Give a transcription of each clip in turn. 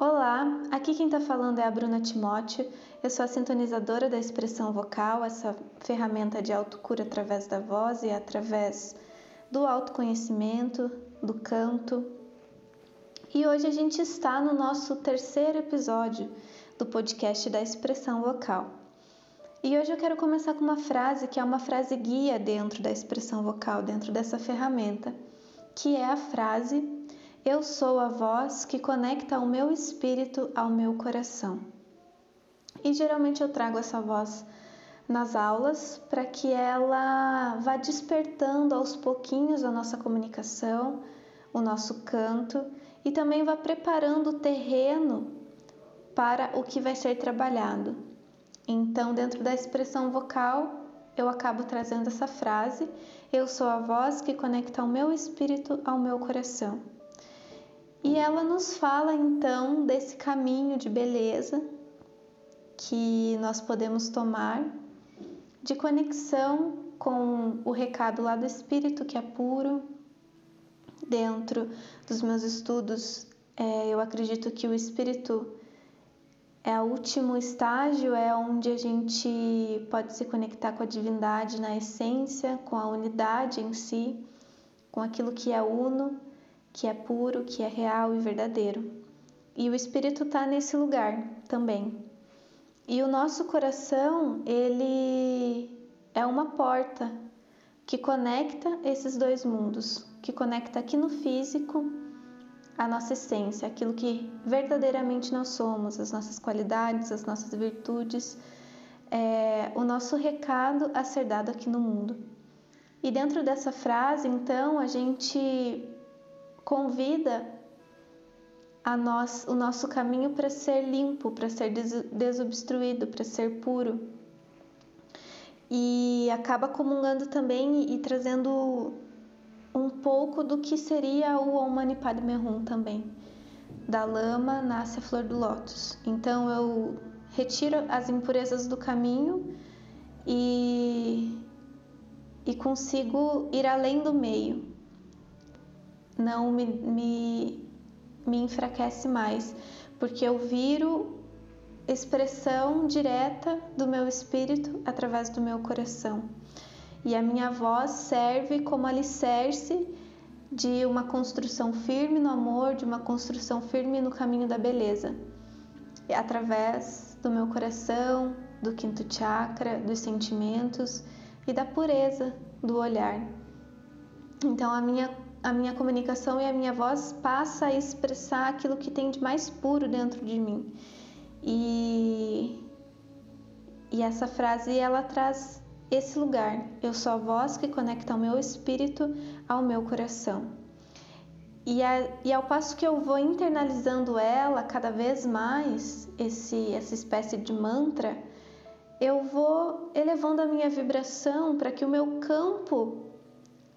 Olá, aqui quem está falando é a Bruna Timóteo. Eu sou a sintonizadora da expressão vocal, essa ferramenta de autocura através da voz e através do autoconhecimento, do canto. E hoje a gente está no nosso terceiro episódio do podcast da expressão vocal. E hoje eu quero começar com uma frase que é uma frase guia dentro da expressão vocal, dentro dessa ferramenta, que é a frase Eu sou a voz que conecta o meu espírito ao meu coração. E geralmente eu trago essa voz nas aulas para que ela vá despertando aos pouquinhos a nossa comunicação, o nosso canto e também vá preparando o terreno para o que vai ser trabalhado. Então, dentro da expressão vocal, eu acabo trazendo essa frase: Eu sou a voz que conecta o meu espírito ao meu coração. E ela nos fala então desse caminho de beleza que nós podemos tomar de conexão com o recado lá do espírito que é puro. Dentro dos meus estudos, é, eu acredito que o espírito é o último estágio, é onde a gente pode se conectar com a divindade na essência, com a unidade em si, com aquilo que é uno, que é puro, que é real e verdadeiro. E o espírito está nesse lugar também. E o nosso coração, ele é uma porta que conecta esses dois mundos, que conecta aqui no físico a nossa essência, aquilo que verdadeiramente nós somos, as nossas qualidades, as nossas virtudes, é, o nosso recado a ser dado aqui no mundo. E dentro dessa frase, então, a gente convida a nós, o nosso caminho para ser limpo, para ser desobstruído, para ser puro. E acaba comungando também e, trazendo um pouco do que seria o Om Mani Padme Hum também. Da lama nasce a flor do lótus. Então eu retiro as impurezas do caminho e, e consigo ir além do meio. Não me, me, me enfraquece mais, porque eu viro expressão direta do meu espírito através do meu coração e a minha voz serve como alicerce de uma construção firme no amor, de uma construção firme no caminho da beleza. E através do meu coração, do quinto chakra, dos sentimentos e da pureza do olhar. Então a minha a minha comunicação e a minha voz passa a expressar aquilo que tem de mais puro dentro de mim. E e essa frase ela traz esse lugar. Eu sou a voz que conecta o meu espírito ao meu coração. E, a, e ao passo que eu vou internalizando ela cada vez mais, esse, essa espécie de mantra, eu vou elevando a minha vibração para que o meu campo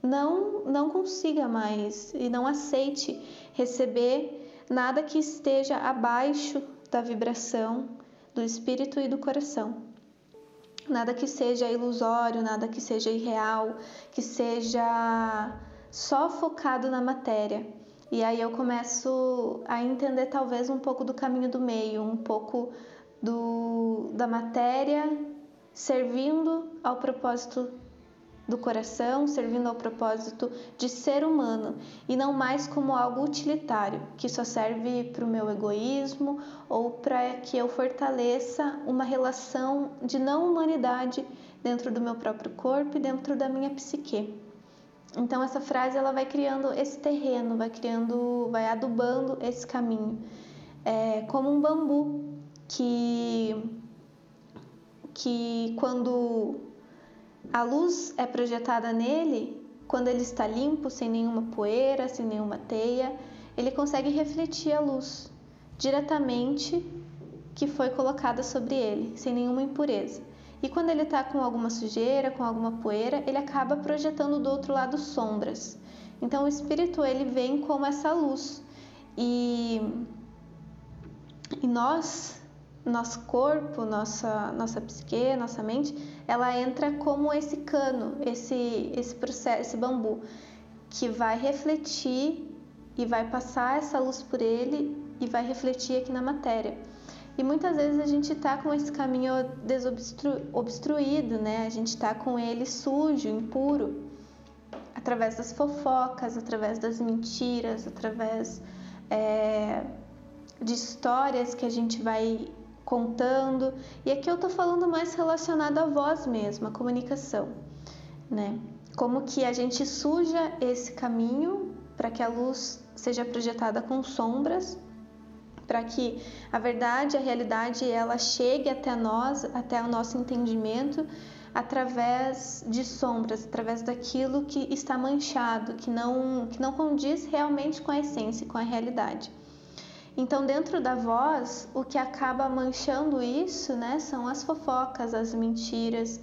não, não consiga mais e não aceite receber nada que esteja abaixo da vibração do espírito e do coração nada que seja ilusório, nada que seja irreal, que seja só focado na matéria. E aí eu começo a entender talvez um pouco do caminho do meio, um pouco do, da matéria servindo ao propósito do coração, servindo ao propósito de ser humano e não mais como algo utilitário que só serve para o meu egoísmo ou para que eu fortaleça uma relação de não humanidade dentro do meu próprio corpo e dentro da minha psique. Então essa frase ela vai criando esse terreno, vai criando, vai adubando esse caminho, é como um bambu que que quando a luz é projetada nele quando ele está limpo, sem nenhuma poeira, sem nenhuma teia, ele consegue refletir a luz diretamente que foi colocada sobre ele, sem nenhuma impureza. E quando ele está com alguma sujeira, com alguma poeira, ele acaba projetando do outro lado sombras. Então o espírito ele vem como essa luz. E, e nós nosso corpo, nossa, nossa psique, nossa mente, ela entra como esse cano, esse, esse processo, esse bambu, que vai refletir e vai passar essa luz por ele e vai refletir aqui na matéria. E muitas vezes a gente está com esse caminho desobstruído, né? A gente está com ele sujo, impuro, através das fofocas, através das mentiras, através é, de histórias que a gente vai contando. E aqui eu tô falando mais relacionado à voz mesmo, à comunicação, né? Como que a gente suja esse caminho para que a luz seja projetada com sombras, para que a verdade, a realidade, ela chegue até nós, até o nosso entendimento através de sombras, através daquilo que está manchado, que não que não condiz realmente com a essência, com a realidade. Então, dentro da voz, o que acaba manchando isso, né, são as fofocas, as mentiras,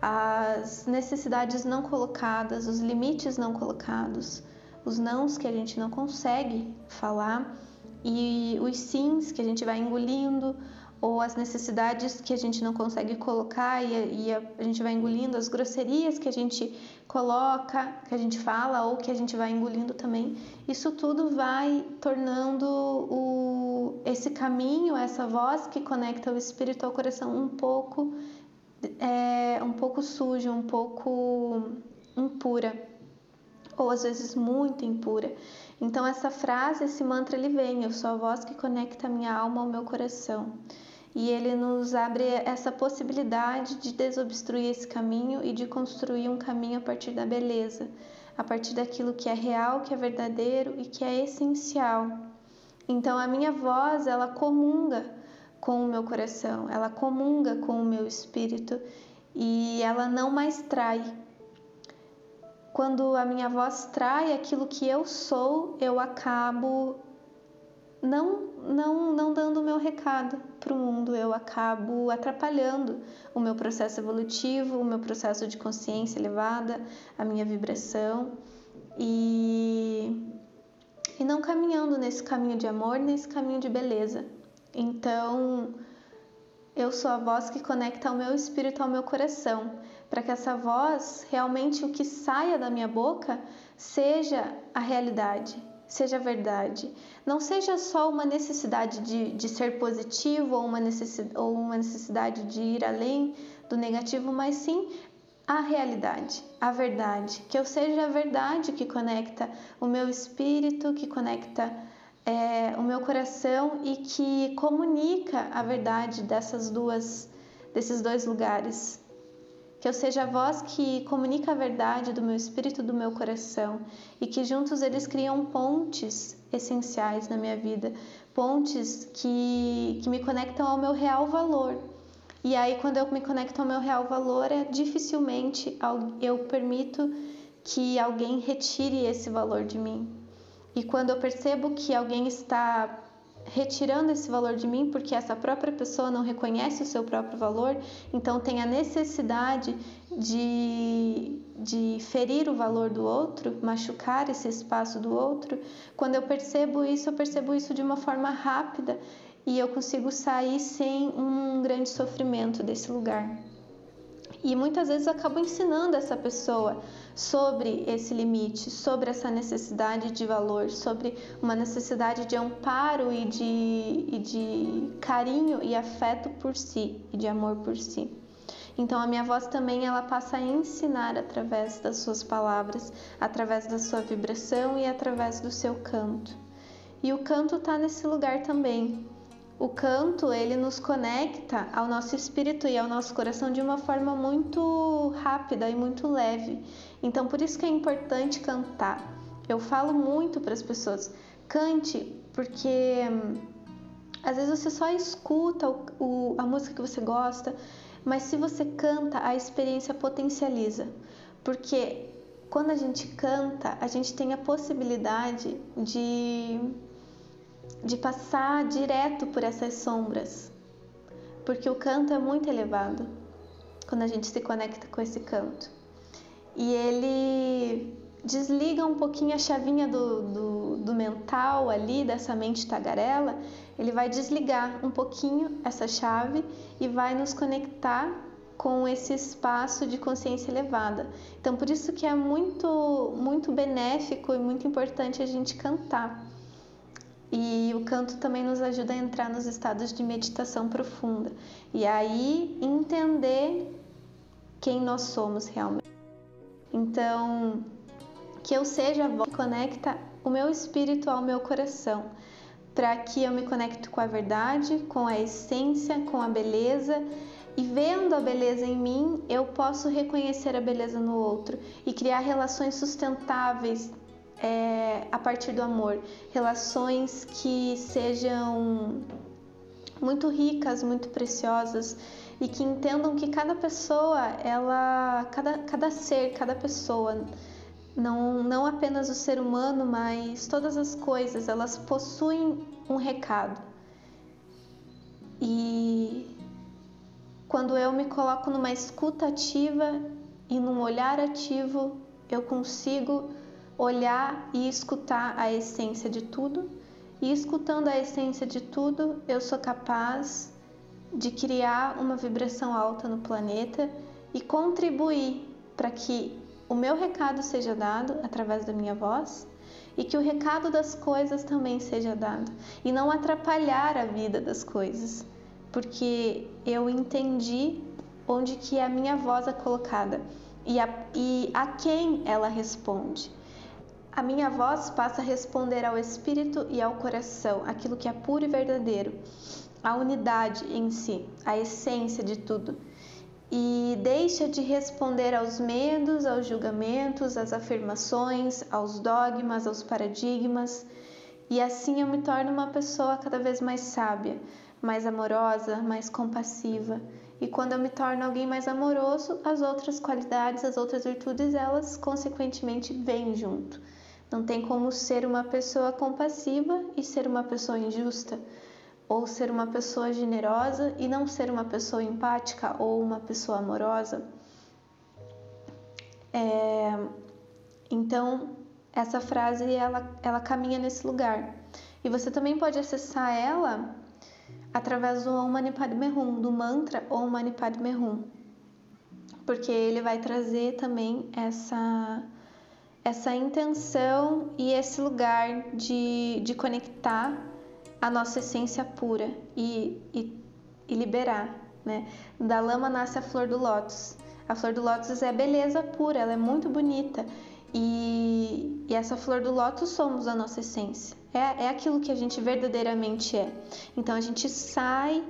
as necessidades não colocadas, os limites não colocados, os nãos que a gente não consegue falar e os sims que a gente vai engolindo ou as necessidades que a gente não consegue colocar e, a, a, gente vai engolindo, as grosserias que a gente coloca, que a gente fala ou que a gente vai engolindo também, isso tudo vai tornando o, esse caminho, essa voz que conecta o espírito ao coração um pouco, é, um pouco suja, um pouco impura, ou às vezes muito impura. Então essa frase, esse mantra, ele vem: eu sou a voz que conecta a minha alma ao meu coração e ele nos abre essa possibilidade de desobstruir esse caminho e de construir um caminho a partir da beleza, a partir daquilo que é real, que é verdadeiro e que é essencial. Então a minha voz, ela comunga com o meu coração, ela comunga com o meu espírito e ela não mais trai. Quando a minha voz trai aquilo que eu sou, eu acabo não, não, não dando o meu recado para o mundo, eu acabo atrapalhando o meu processo evolutivo, o meu processo de consciência elevada, a minha vibração e, e não caminhando nesse caminho de amor, nesse caminho de beleza. Então, eu sou a voz que conecta o meu espírito ao meu coração, para que essa voz, realmente o que saia da minha boca, seja a realidade, seja verdade. Não seja só uma necessidade de, de ser positivo ou uma, necessidade, ou uma necessidade de ir além do negativo, mas sim a realidade, a verdade. Que eu seja a verdade que conecta o meu espírito, que conecta é, o meu coração e que comunica a verdade dessas duas, desses dois lugares que eu seja a voz que comunica a verdade do meu espírito, do meu coração e que juntos eles criam pontes essenciais na minha vida, pontes que, que me conectam ao meu real valor. E aí, quando eu me conecto ao meu real valor, é dificilmente eu permito que alguém retire esse valor de mim. E quando eu percebo que alguém está retirando esse valor de mim porque essa própria pessoa não reconhece o seu próprio valor, então tem a necessidade de, de ferir o valor do outro, machucar esse espaço do outro. Quando eu percebo isso, eu percebo isso de uma forma rápida e eu consigo sair sem um grande sofrimento desse lugar. E muitas vezes acabo ensinando essa pessoa sobre esse limite, sobre essa necessidade de valor, sobre uma necessidade de amparo e de, e de carinho e afeto por si e de amor por si. Então a minha voz também ela passa a ensinar através das suas palavras, através da sua vibração e através do seu canto. E o canto está nesse lugar também, o canto ele nos conecta ao nosso espírito e ao nosso coração de uma forma muito rápida e muito leve. Então, por isso que é importante cantar. Eu falo muito para as pessoas: cante, porque hum, às vezes você só escuta o, o, a música que você gosta, mas se você canta, a experiência potencializa. Porque quando a gente canta, a gente tem a possibilidade de de passar direto por essas sombras, porque o canto é muito elevado quando a gente se conecta com esse canto. E ele desliga um pouquinho a chavinha do, do, do, mental ali, dessa mente tagarela, ele vai desligar um pouquinho essa chave e vai nos conectar com esse espaço de consciência elevada. Então, por isso que é muito, muito benéfico e muito importante a gente cantar E o canto também nos ajuda a entrar nos estados de meditação profunda e aí entender quem nós somos realmente. Então, que eu seja a voz que conecta o meu espírito ao meu coração, para que eu me conecte com a verdade, com a essência, com a beleza e vendo a beleza em mim, eu posso reconhecer a beleza no outro e criar relações sustentáveis é, a partir do amor, relações que sejam muito ricas, muito preciosas e que entendam que cada pessoa, ela, cada, cada ser, cada pessoa, não, não apenas o ser humano, mas todas as coisas, elas possuem um recado. E quando eu me coloco numa escuta ativa e num olhar ativo, eu consigo olhar e escutar a essência de tudo. E escutando a essência de tudo, eu sou capaz de criar uma vibração alta no planeta e contribuir para que o meu recado seja dado através da minha voz e que o recado das coisas também seja dado e não atrapalhar a vida das coisas, porque eu entendi onde que a minha voz é colocada e a, e a quem ela responde. A minha voz passa a responder ao espírito e ao coração, aquilo que é puro e verdadeiro, a unidade em si, a essência de tudo e deixa de responder aos medos, aos julgamentos, às afirmações, aos dogmas, aos paradigmas, e assim eu me torno uma pessoa cada vez mais sábia, mais amorosa, mais compassiva. E quando eu me torno alguém mais amoroso, as outras qualidades, as outras virtudes, elas consequentemente vêm junto. Não tem como ser uma pessoa compassiva e ser uma pessoa injusta ou ser uma pessoa generosa e não ser uma pessoa empática ou uma pessoa amorosa. É, então, essa frase ela, ela caminha nesse lugar. E você também pode acessar ela através do Om Mani Padme Hum, do mantra Om Mani Padme Hum, porque ele vai trazer também essa essa intenção e esse lugar de, de conectar a nossa essência pura e, e, e liberar. Né? Da lama nasce a flor do lótus. A flor do lótus é beleza pura, ela é muito bonita. E, e, essa flor do lótus somos a nossa essência. É, é aquilo que a gente verdadeiramente é. Então a gente sai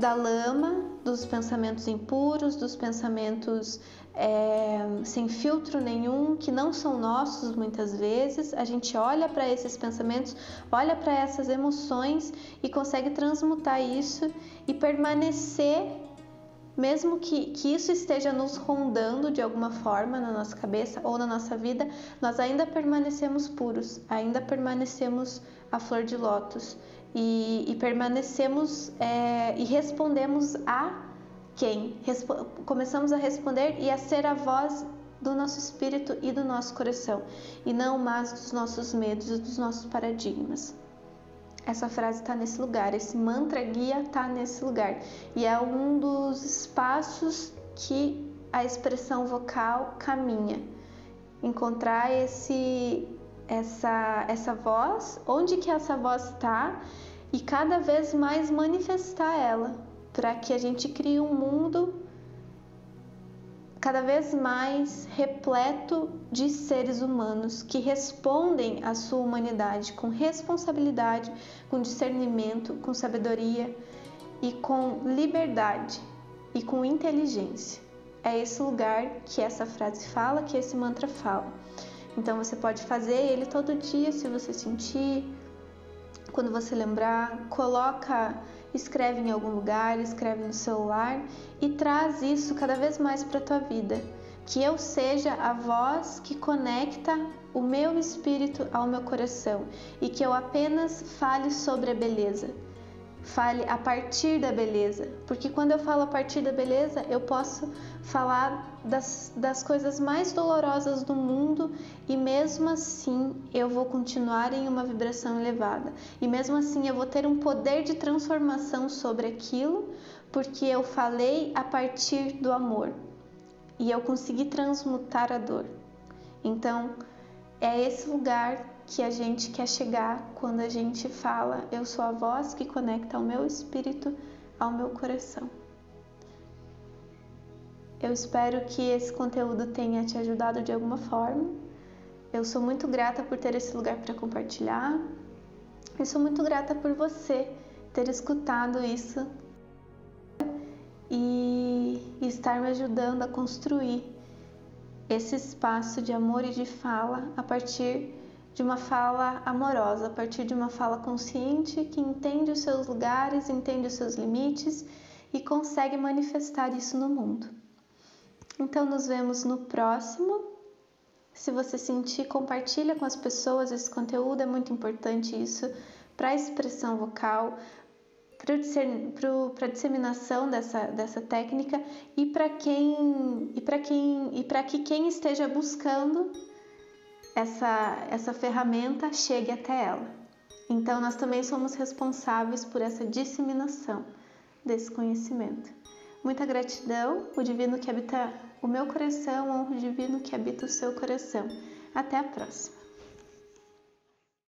da lama, dos pensamentos impuros, dos pensamentos é, sem filtro nenhum, que não são nossos muitas vezes. A gente olha para esses pensamentos, olha para essas emoções e consegue transmutar isso e permanecer, mesmo que, que isso esteja nos rondando de alguma forma na nossa cabeça ou na nossa vida, nós ainda permanecemos puros, ainda permanecemos a flor de lótus e, e permanecemos é, e respondemos a quem? Começamos a responder e a ser a voz do nosso espírito e do nosso coração, e não mais dos nossos medos e dos nossos paradigmas. Essa frase está nesse lugar, esse mantra guia está nesse lugar, e é um dos espaços que a expressão vocal caminha. Encontrar esse, essa, essa voz, onde que essa voz está, e cada vez mais manifestar ela, para que a gente crie um mundo cada vez mais repleto de seres humanos que respondem à sua humanidade com responsabilidade, com discernimento, com sabedoria e com liberdade e com inteligência. É esse lugar que essa frase fala, que esse mantra fala. Então você pode fazer ele todo dia se você sentir, quando você lembrar, coloca escreve em algum lugar, escreve no celular e traz isso cada vez mais para a tua vida. Que eu seja a voz que conecta o meu espírito ao meu coração e que eu apenas fale sobre a beleza fale a partir da beleza, porque quando eu falo a partir da beleza, eu posso falar das, das coisas mais dolorosas do mundo e mesmo assim eu vou continuar em uma vibração elevada, e mesmo assim eu vou ter um poder de transformação sobre aquilo, porque eu falei a partir do amor e eu consegui transmutar a dor. Então, é esse lugar que a gente quer chegar quando a gente fala: Eu sou a voz que conecta o meu espírito ao meu coração. Eu espero que esse conteúdo tenha te ajudado de alguma forma. Eu sou muito grata por ter esse lugar para compartilhar. Eu sou muito grata por você ter escutado isso e estar me ajudando a construir esse espaço de amor e de fala a partir de uma fala amorosa, a partir de uma fala consciente que entende os seus lugares, entende os seus limites e consegue manifestar isso no mundo. Então, nos vemos no próximo. Se você sentir, compartilha com as pessoas esse conteúdo, é muito importante isso para a expressão vocal, para a disseminação dessa, dessa técnica e para quem e para quem e para que quem esteja buscando essa, essa ferramenta chegue até ela. Então nós também somos responsáveis por essa disseminação desse conhecimento. Muita gratidão, o divino que habita o meu coração, honra o divino que habita o seu coração. Até a próxima.